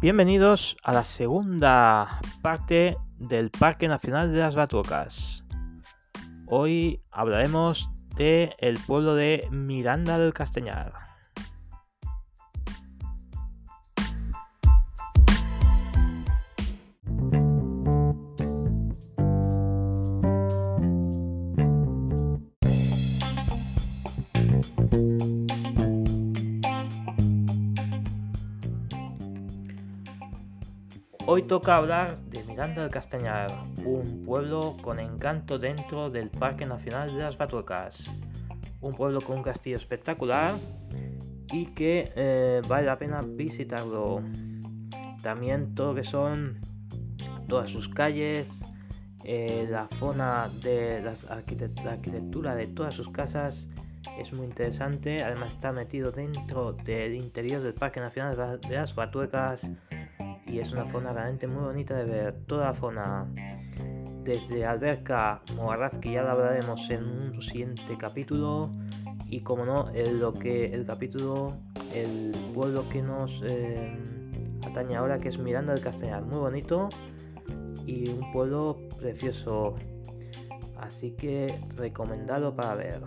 Bienvenidos a la segunda parte del Parque Nacional de las Batuecas. Hoy hablaremos de el pueblo de Miranda del Castañar. Hoy toca hablar de Miranda del Castañar, un pueblo con encanto dentro del Parque Nacional de las Batuecas. Un pueblo con un castillo espectacular y que eh, vale la pena visitarlo. También todo lo que son todas sus calles, eh, la zona de la arquitectura de todas sus casas es muy interesante. Además está metido dentro del interior del Parque Nacional de las Batuecas y es una zona realmente muy bonita de ver. Toda la zona desde Alberca, Mogarraz, que ya la hablaremos en un siguiente capítulo. Y como no, el, lo que, el capítulo, el pueblo que nos eh, atañe ahora, que es Miranda del Castellar. Muy bonito y un pueblo precioso. Así que recomendado para ver.